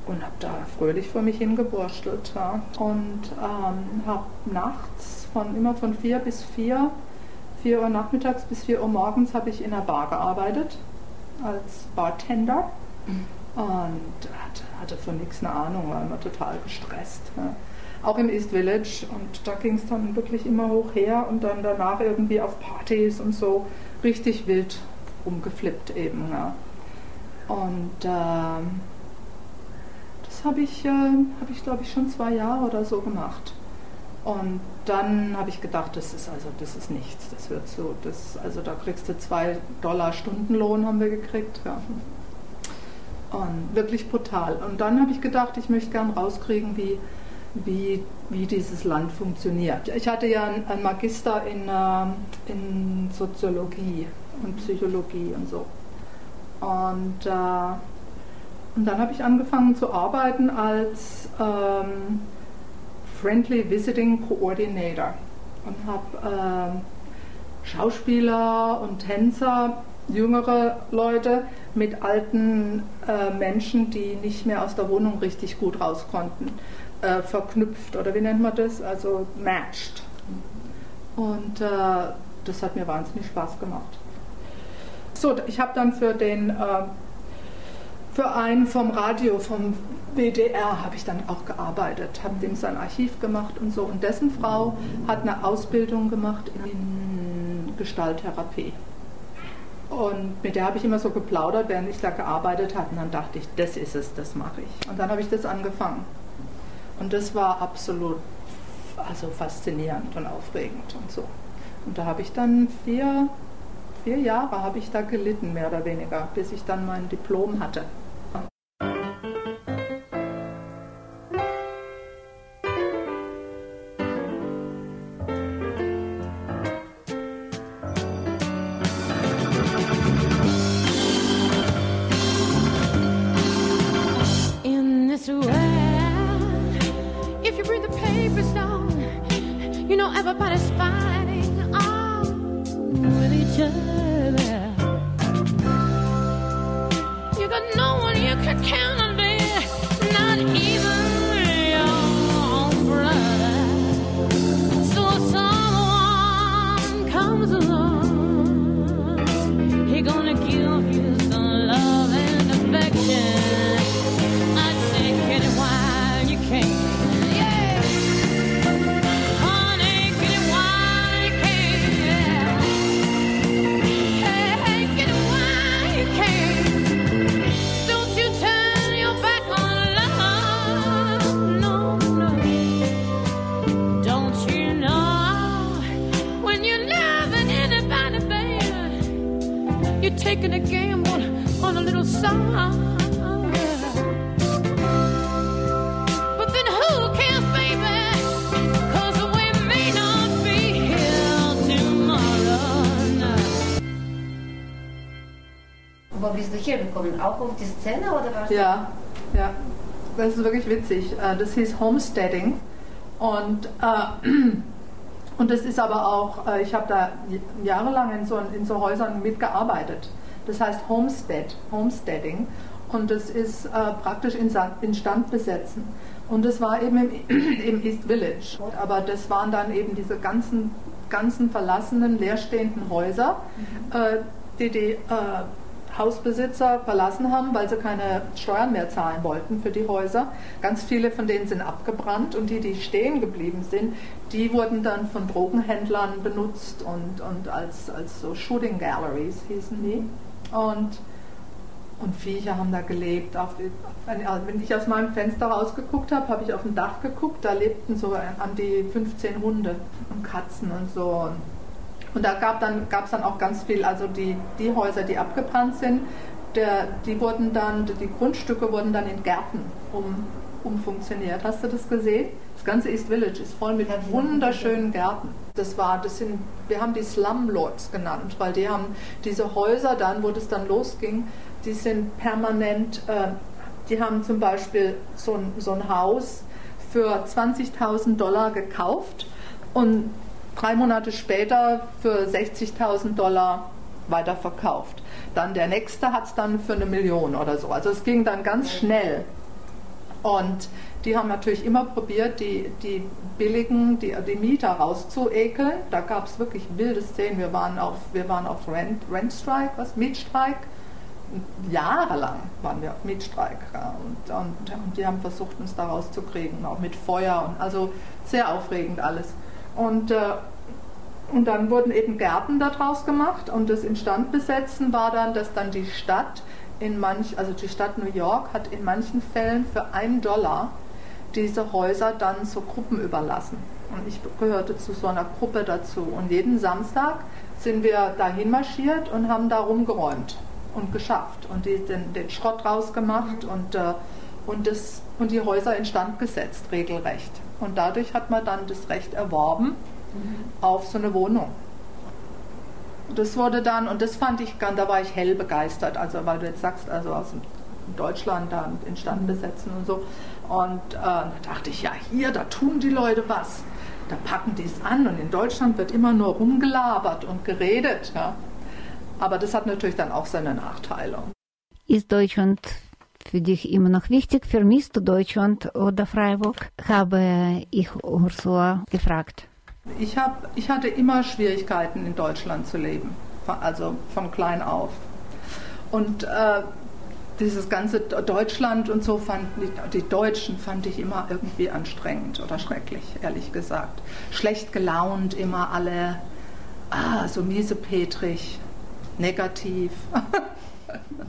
Und habe da fröhlich vor mich hingeburstelt. Ja. Und ähm, habe nachts von immer von vier bis vier, vier Uhr nachmittags bis vier Uhr morgens habe ich in einer Bar gearbeitet als Bartender. Und hatte, von nichts eine Ahnung, war immer total gestresst. Ja. Auch im East Village und da ging es dann wirklich immer hoch her und dann danach irgendwie auf Partys und so richtig wild rumgeflippt eben. Ja. Und äh, das habe ich, äh, hab ich glaube ich, schon zwei Jahre oder so gemacht. Und dann habe ich gedacht, das ist also das ist nichts. Das wird so, das, also da kriegst du zwei Dollar Stundenlohn haben wir gekriegt. Ja. Und wirklich brutal. Und dann habe ich gedacht, ich möchte gern rauskriegen, wie, wie, wie dieses Land funktioniert. Ich hatte ja einen Magister in, äh, in Soziologie und Psychologie und so. Und, äh, und dann habe ich angefangen zu arbeiten als ähm, Friendly Visiting Coordinator und habe äh, Schauspieler und Tänzer jüngere Leute mit alten äh, Menschen, die nicht mehr aus der Wohnung richtig gut raus konnten, äh, verknüpft oder wie nennt man das? Also matched. Und äh, das hat mir wahnsinnig Spaß gemacht. So, ich habe dann für den äh, für einen vom Radio, vom WDR, habe ich dann auch gearbeitet, habe dem sein Archiv gemacht und so. Und dessen Frau hat eine Ausbildung gemacht in Gestalttherapie. Und mit der habe ich immer so geplaudert, während ich da gearbeitet habe. Und dann dachte ich, das ist es, das mache ich. Und dann habe ich das angefangen. Und das war absolut also faszinierend und aufregend und so. Und da habe ich dann vier, vier Jahre habe ich da gelitten, mehr oder weniger, bis ich dann mein Diplom hatte. Wo bist du hergekommen? Auch auf die Szene oder was? Ja, ja. Das ist wirklich witzig. Äh, Das hieß Homesteading. Und, äh, und das ist aber auch, äh, ich habe da jahrelang in so, in so Häusern mitgearbeitet. Das heißt Homestead, Homesteading. Und das ist äh, praktisch Instand besetzen. Und das war eben im, im East Village. Aber das waren dann eben diese ganzen, ganzen verlassenen, leerstehenden Häuser, äh, die die äh, Hausbesitzer verlassen haben, weil sie keine Steuern mehr zahlen wollten für die Häuser. Ganz viele von denen sind abgebrannt und die, die stehen geblieben sind, die wurden dann von Drogenhändlern benutzt und, und als, als so Shooting Galleries hießen die. Und, und Viecher haben da gelebt. Auf, wenn, wenn ich aus meinem Fenster rausgeguckt habe, habe ich auf dem Dach geguckt, da lebten so an die 15 Hunde und Katzen und so. Und da gab dann, gab es dann auch ganz viel, also die, die Häuser, die abgebrannt sind, der, die wurden dann, die Grundstücke wurden dann in Gärten um, umfunktioniert. Hast du das gesehen? Das ganze East Village ist voll mit wunderschönen Gärten. Das war, das sind, wir haben die Slumlords genannt, weil die haben diese Häuser dann, wo das dann losging, die sind permanent, äh, die haben zum Beispiel so ein, so ein Haus für 20.000 Dollar gekauft und drei Monate später für 60.000 Dollar weiterverkauft. Dann der nächste hat es dann für eine Million oder so. Also es ging dann ganz schnell. Und die haben natürlich immer probiert, die, die billigen, die, die Mieter rauszuekeln. Da gab es wirklich wilde Szenen. Wir waren auf, wir waren auf Rent, Rent Strike, was? Mietstreik. Jahrelang waren wir auf Mietstreik. Ja. Und, und, und die haben versucht, uns da rauszukriegen, auch mit Feuer. Und also sehr aufregend alles. Und, äh, und dann wurden eben Gärten daraus gemacht und das Instandbesetzen war dann, dass dann die Stadt in manch, also die Stadt New York hat in manchen Fällen für einen Dollar diese Häuser dann so Gruppen überlassen. Und ich gehörte zu so einer Gruppe dazu. Und jeden Samstag sind wir dahin marschiert und haben da rumgeräumt und geschafft und die, den, den Schrott rausgemacht und, äh, und, das, und die Häuser instand gesetzt, regelrecht. Und dadurch hat man dann das Recht erworben auf so eine Wohnung. Das wurde dann, und das fand ich, ganz- da war ich hell begeistert, also weil du jetzt sagst, also aus Deutschland da instand besetzen und so. Und äh, da dachte ich, ja, hier, da tun die Leute was. Da packen die es an und in Deutschland wird immer nur rumgelabert und geredet. Ja. Aber das hat natürlich dann auch seine Nachteile. Ist Deutschland für dich immer noch wichtig? Vermisst du Deutschland oder Freiburg? Habe ich Ursula gefragt. Ich, hab, ich hatte immer Schwierigkeiten in Deutschland zu leben, also von klein auf. Und äh, dieses ganze Deutschland und so fand die, die Deutschen fand ich immer irgendwie anstrengend oder schrecklich, ehrlich gesagt. Schlecht gelaunt, immer alle ah, so miesepetrig, negativ.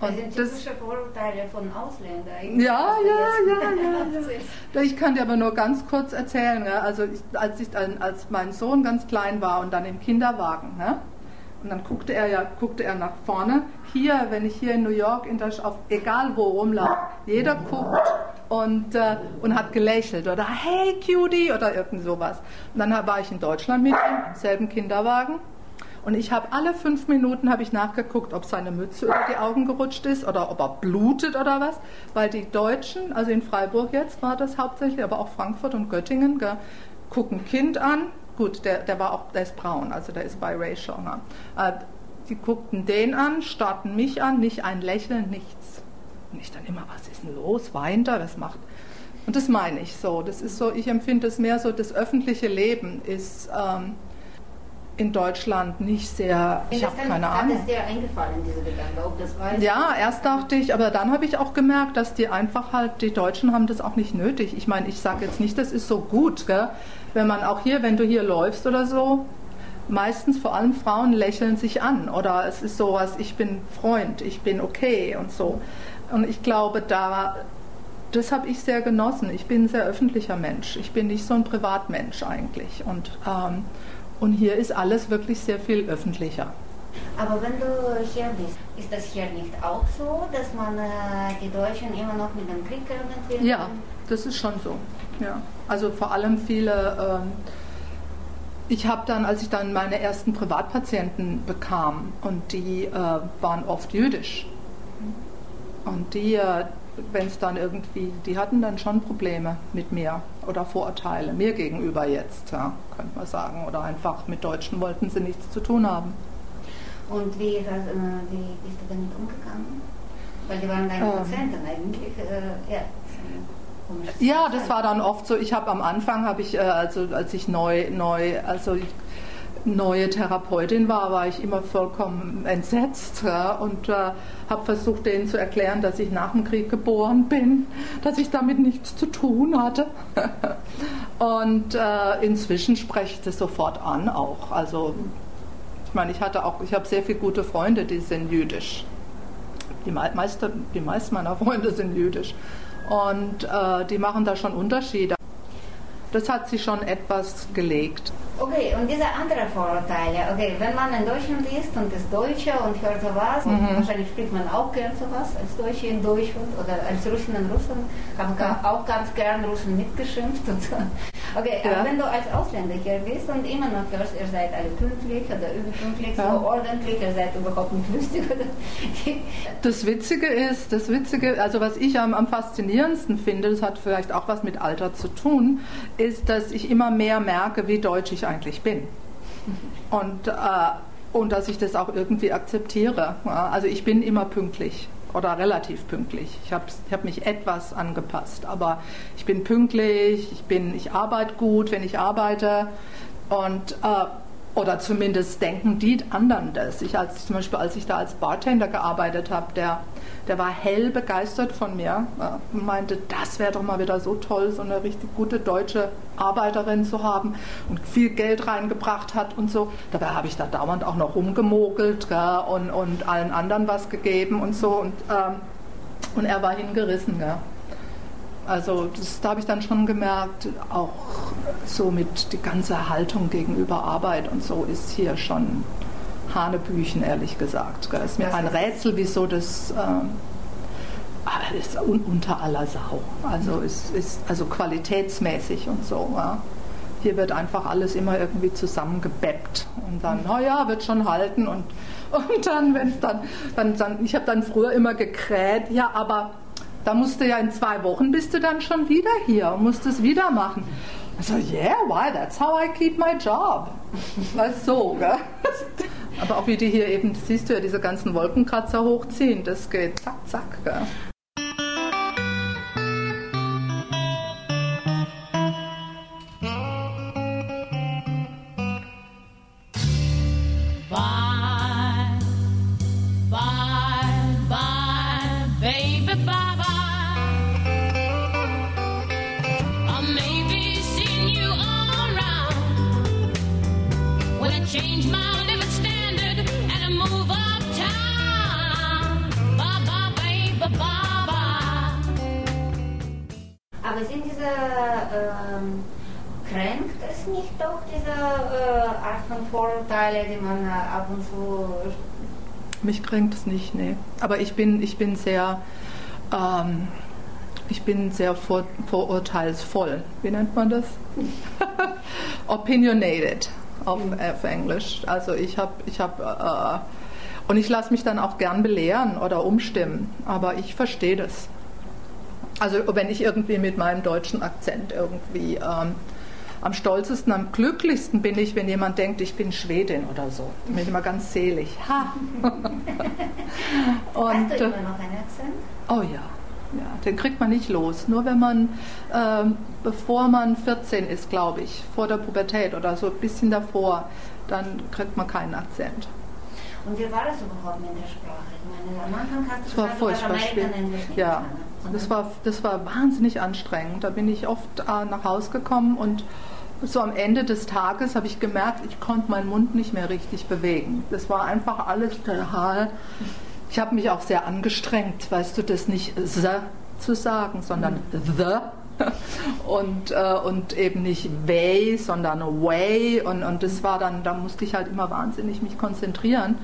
Das sind typische Vorurteile von Ausländern. Ja, ja, ja, ja, ja. Ich kann dir aber nur ganz kurz erzählen. Ne? Also als, ich, dann- als mein Sohn ganz klein war und dann im Kinderwagen, ne? und dann guckte er ja, guckte er nach vorne. Hier, wenn ich hier in New York, in der, auf, egal wo rumlaufe, jeder guckt und, äh, und hat gelächelt oder Hey Cutie oder irgend sowas. Und dann war ich in Deutschland mit ihm im selben Kinderwagen. Und ich habe alle fünf Minuten habe ich nachgeguckt, ob seine Mütze über die Augen gerutscht ist oder ob er blutet oder was. Weil die Deutschen, also in Freiburg jetzt war das hauptsächlich, aber auch Frankfurt und Göttingen, gell, gucken Kind an. Gut, der, der war auch, der ist braun, also der ist biracial. Ne? Äh, die guckten den an, starrten mich an, nicht ein Lächeln, nichts. Und ich dann immer, was ist denn los? Weint er? Was macht? Und das meine ich so. Das ist so, ich empfinde es mehr so, das öffentliche Leben ist ähm, in Deutschland nicht sehr, ich habe keine Ahnung. es dir eingefallen, diese Gedanke, ob das weiß? Ja, erst dachte ich, aber dann habe ich auch gemerkt, dass die einfach halt, die Deutschen haben das auch nicht nötig. Ich meine, ich sage jetzt nicht, das ist so gut, gell? wenn man auch hier, wenn du hier läufst oder so, meistens vor allem Frauen lächeln sich an oder es ist sowas, ich bin Freund, ich bin okay und so. Und ich glaube, da, das habe ich sehr genossen. Ich bin ein sehr öffentlicher Mensch. Ich bin nicht so ein Privatmensch eigentlich. Und, ähm, und hier ist alles wirklich sehr viel öffentlicher. Aber wenn du hier bist, ist das hier nicht auch so, dass man äh, die Deutschen immer noch mit dem Krieg irgendwie... Ja, das ist schon so. Ja. Also vor allem viele. Ähm, ich habe dann, als ich dann meine ersten Privatpatienten bekam, und die äh, waren oft jüdisch. Und die, äh, wenn es dann irgendwie, die hatten dann schon Probleme mit mir oder Vorurteile, mir gegenüber jetzt, ja, könnte man sagen. Oder einfach mit Deutschen wollten sie nichts zu tun haben. Und wie, hast, äh, wie bist du damit umgegangen? Weil die waren deine Ähm. Patienten eigentlich. Äh, ja. Ja, das war dann oft so. Ich habe am Anfang, habe ich, äh, also als ich neu, neu, also neue Therapeutin war, war ich immer vollkommen entsetzt ja, und äh, habe versucht, denen zu erklären, dass ich nach dem Krieg geboren bin, dass ich damit nichts zu tun hatte. und äh, inzwischen spreche ich das sofort an auch. Also ich meine, ich hatte auch, ich habe sehr viele gute Freunde, die sind jüdisch. Die, mei- meiste, die meisten meiner Freunde sind jüdisch. Und äh, die machen da schon Unterschiede. Das hat sich schon etwas gelegt. Okay, und diese anderen Vorurteile, okay, wenn man in Deutschland ist und ist Deutscher und hört sowas, Mhm. wahrscheinlich spricht man auch gern sowas als Deutsche in Deutschland oder als Russen in Russland, haben auch ganz gern Russen mitgeschimpft und so. Okay, Ja. aber wenn du als Ausländer hier bist und immer noch hörst, ihr seid alle pünktlich oder überpünktlich, Ja. so ordentlich, ihr seid überhaupt nicht lustig oder Das Witzige ist, das Witzige, also was ich am, am faszinierendsten finde, das hat vielleicht auch was mit Alter zu tun, ist, dass ich immer mehr merke, wie deutsch ich eigentlich bin. Und, äh, und dass ich das auch irgendwie akzeptiere. Also ich bin immer pünktlich oder relativ pünktlich. Ich habe ich hab mich etwas angepasst, aber ich bin pünktlich, ich, bin, ich arbeite gut, wenn ich arbeite und äh, oder zumindest denken die anderen das. Ich als zum Beispiel, als ich da als Bartender gearbeitet habe, der, der war hell begeistert von mir und meinte, das wäre doch mal wieder so toll, so eine richtig gute deutsche Arbeiterin zu haben und viel Geld reingebracht hat und so. Dabei habe ich da dauernd auch noch rumgemogelt gell, und, und allen anderen was gegeben und so. Und, ähm, und er war hingerissen. Gell. Also das, da habe ich dann schon gemerkt, auch so mit die ganze Haltung gegenüber Arbeit und so ist hier schon Hanebüchen, ehrlich gesagt. Es ist mir ein Rätsel, wieso das, ähm, aber das ist un unter aller Sau. Also es ist also qualitätsmäßig und so. Ja. Hier wird einfach alles immer irgendwie zusammengebeppt und dann, naja, wird schon halten und, und dann, wenn es dann, dann, dann, ich habe dann früher immer gekräht, ja, aber da musst du ja in zwei Wochen bist du dann schon wieder hier und musst es wieder machen. Also, yeah, why? That's how I keep my job. Weißt so, gell? Aber auch wie die hier eben, siehst du ja, diese ganzen Wolkenkratzer hochziehen, das geht zack, zack, gell? Mich kränkt es nicht, nee. Aber ich bin, ich bin sehr, ähm, ich bin sehr vor, vorurteilsvoll. Wie nennt man das? Opinionated. auf, auf Englisch. Also ich habe, ich habe, äh, und ich lasse mich dann auch gern belehren oder umstimmen, aber ich verstehe das. Also wenn ich irgendwie mit meinem deutschen Akzent irgendwie ähm, am stolzesten, am glücklichsten bin ich, wenn jemand denkt, ich bin Schwedin oder so. Da bin ich immer ganz selig. Ha! Hast Und, du äh, immer noch einen Akzent? Oh ja, ja, den kriegt man nicht los. Nur wenn man, ähm, bevor man 14 ist, glaube ich, vor der Pubertät oder so ein bisschen davor, dann kriegt man keinen Akzent. Und wie war das überhaupt mit der Sprache? Ich meine, am Anfang hast du Das war gesagt, du hast furchtbar nicht Ja, verstanden. das war, das war wahnsinnig anstrengend. Da bin ich oft äh, nach Hause gekommen und so am Ende des Tages habe ich gemerkt, ich konnte meinen Mund nicht mehr richtig bewegen. Das war einfach alles total. Ich habe mich auch sehr angestrengt, weißt du, das nicht the zu sagen, sondern the. Und, äh, und eben nicht way, sondern way. Und, und das war dann, da musste ich halt immer wahnsinnig mich konzentrieren.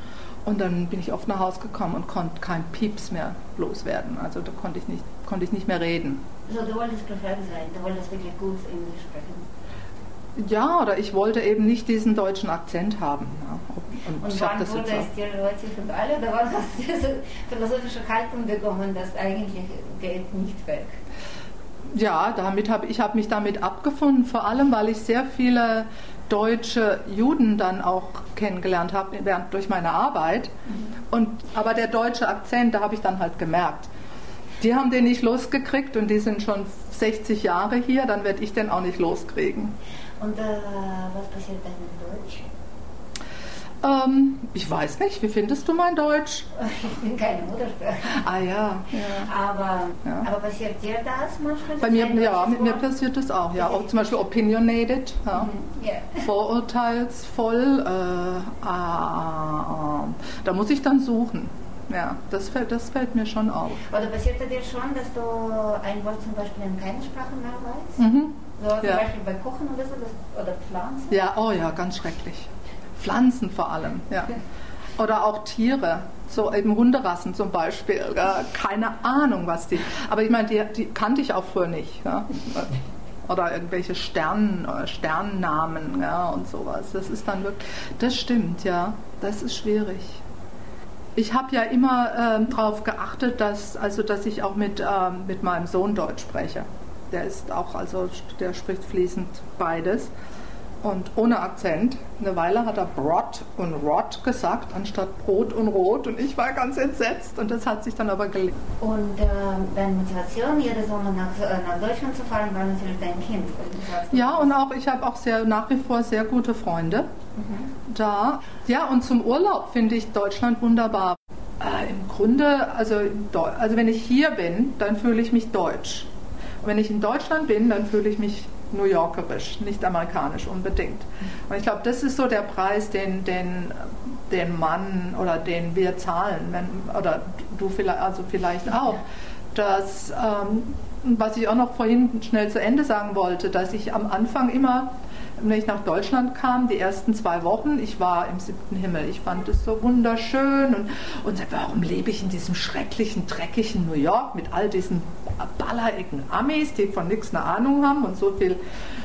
Und dann bin ich oft nach Hause gekommen und konnte kein Pieps mehr loswerden. Also da konnte ich nicht, konnte ich nicht mehr reden. Also du wolltest perfekt sein, du wolltest wirklich gut Englisch sprechen. Ja, oder ich wollte eben nicht diesen deutschen Akzent haben. Ja. Und, Und ich habe wann das wurde jetzt es dir Leute und alle, oder wann hast du diese philosophische Haltung bekommen, dass eigentlich geht nicht weg? Ja, damit hab, ich habe mich damit abgefunden, vor allem weil ich sehr viele deutsche Juden dann auch kennengelernt habe durch meine Arbeit. Und, aber der deutsche Akzent, da habe ich dann halt gemerkt, die haben den nicht losgekriegt und die sind schon 60 Jahre hier, dann werde ich den auch nicht loskriegen. Und äh, was passiert dann in Deutsch? Ähm, ich weiß nicht, wie findest du mein Deutsch? Ich bin keine Muttersprache. Ah ja, ja. Aber, Ja. aber passiert dir das manchmal? Bei mir, ja, mit mir passiert das auch. Ja, auch zum Beispiel opinionated, ja. Ja. vorurteilsvoll. Äh, ah, da muss ich dann suchen. Ja, das fällt, das fällt mir schon auf. Oder passiert dir schon, dass du ein Wort zum Beispiel in keine Sprache mehr weißt? Mhm. So zum Ja. Beispiel bei Kochen oder so, das, oder Pflanzen? Ja, oh ja, ganz schrecklich. Pflanzen vor allem, ja. Oder auch Tiere, so eben Hunderassen zum Beispiel. Keine Ahnung, was die. Aber ich meine, die, die kannte ich auch früher nicht. Ja. Oder irgendwelche Sternen, oder Sternnamen ja, und sowas. Das ist dann wirklich. Das stimmt, ja. Das ist schwierig. Ich habe ja immer ähm, darauf geachtet, dass, also, dass ich auch mit, ähm, mit meinem Sohn Deutsch spreche. Der ist auch, also der spricht fließend beides und ohne Akzent. Eine Weile hat er Brot und Rot gesagt, anstatt Brot und Rot. Und ich war ganz entsetzt und das hat sich dann aber gelegt. Und äh, deine Motivation, jeden Sommer nach, äh, nach Deutschland zu fahren, war natürlich dein Kind. Ja, und auch ich habe auch sehr, nach wie vor sehr gute Freunde da. Ja, und zum Urlaub finde ich Deutschland wunderbar. Äh, Im Grunde, also, also wenn ich hier bin, dann fühle ich mich deutsch. Und wenn ich in Deutschland bin, dann fühle ich mich New Yorkerisch, nicht amerikanisch unbedingt. Und ich glaube, das ist so der Preis, den, den, den Mann oder den wir zahlen, wenn, oder du vielleicht, also vielleicht auch, dass, ähm, was ich auch noch vorhin schnell zu Ende sagen wollte, dass ich am Anfang immer, wenn ich nach Deutschland kam, die ersten zwei Wochen, ich war im siebten Himmel. Ich fand es so wunderschön und, und sagte, warum lebe ich in diesem schrecklichen, dreckigen New York mit all diesen ballerigen Amis, die von nichts eine Ahnung haben und so viel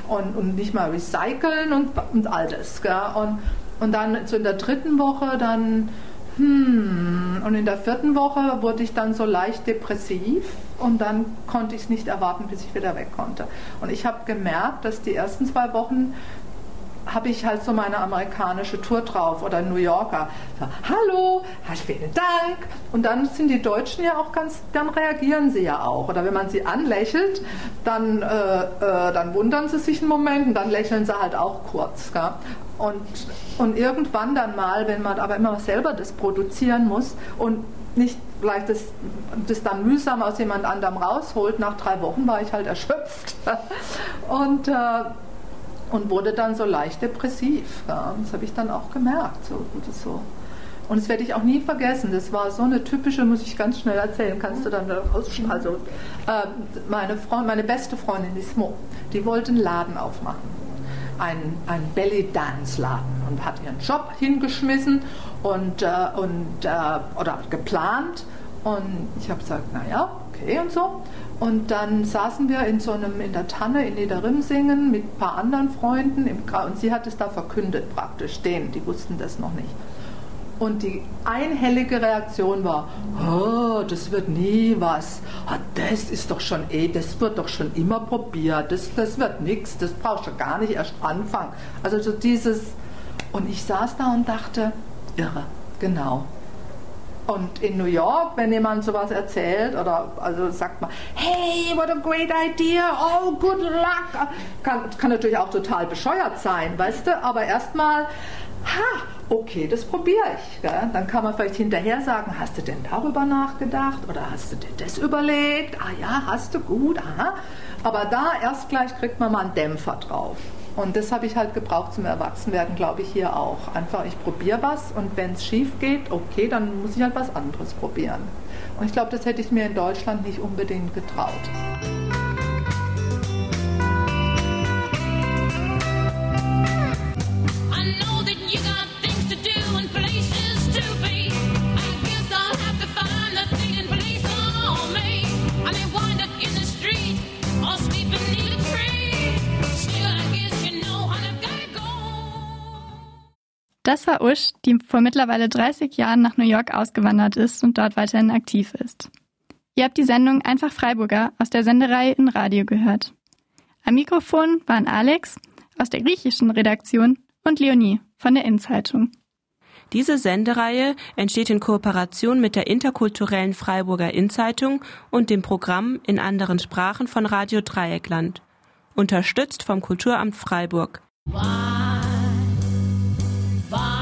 und, und nicht mal recyceln und, und all das. Gell? Und, und dann so in der dritten Woche dann hm, und in der vierten Woche wurde ich dann so leicht depressiv und dann konnte ich es nicht erwarten, bis ich wieder weg konnte. Und ich habe gemerkt, dass die ersten zwei Wochen habe ich halt so meine amerikanische Tour drauf oder New Yorker. So, Hallo, vielen Dank. Und dann sind die Deutschen ja auch ganz, dann reagieren sie ja auch. Oder wenn man sie anlächelt, dann, äh, äh, dann wundern sie sich einen Moment und dann lächeln sie halt auch kurz. Gell? Und, und irgendwann dann mal, wenn man aber immer selber das produzieren muss und nicht vielleicht das, das dann mühsam aus jemand anderem rausholt, nach drei Wochen war ich halt erschöpft. Und äh, und wurde dann so leicht depressiv. Ja. Das habe ich dann auch gemerkt. So, gut so. Und das werde ich auch nie vergessen. Das war so eine typische, muss ich ganz schnell erzählen, kannst du dann. Also, äh, meine, Freund, meine beste Freundin, die Smo, die wollte einen Laden aufmachen. Ein, ein Belly-Dance-Laden und hat ihren Job hingeschmissen und, äh, und, äh, oder geplant. Und ich habe gesagt, naja, okay und so. Und dann saßen wir in so einem, in der Tanne in Niederrimsingen mit ein paar anderen Freunden im, und sie hat es da verkündet praktisch, denen, die wussten das noch nicht. Und die einhellige Reaktion war, oh, das wird nie was. Ah, das ist doch schon eh, das wird doch schon immer probiert. Das, das wird nichts, das brauchst du gar nicht erst anfangen. Also so dieses, und ich saß da und dachte, irre, genau. Und in New York, wenn jemand sowas erzählt oder also sagt man, hey, what a great idea, oh, good luck. Kann, kann natürlich auch total bescheuert sein, weißt du, aber erstmal, ha, okay, das probiere ich. Gell? Dann kann man vielleicht hinterher sagen, hast du denn darüber nachgedacht oder hast du dir das überlegt? Ah ja, hast du gut, aha. Aber da erst gleich kriegt man mal einen Dämpfer drauf. Und das habe ich halt gebraucht zum Erwachsenwerden, glaube ich, hier auch. Einfach, ich probiere was und wenn es schief geht, okay, dann muss ich halt was anderes probieren. Und ich glaube, das hätte ich mir in Deutschland nicht unbedingt getraut. Das war Usch, die vor mittlerweile 30 Jahren nach New York ausgewandert ist und dort weiterhin aktiv ist. Ihr habt die Sendung Einfach Freiburger aus der Sendereihe in Radio gehört. Am Mikrofon waren Alex aus der griechischen Redaktion und Leonie von der Innzeitung. Diese Sendereihe entsteht in Kooperation mit der interkulturellen Freiburger Innzeitung und dem Programm in anderen Sprachen von Radio Dreieckland. Unterstützt vom Kulturamt Freiburg. Why? Bye.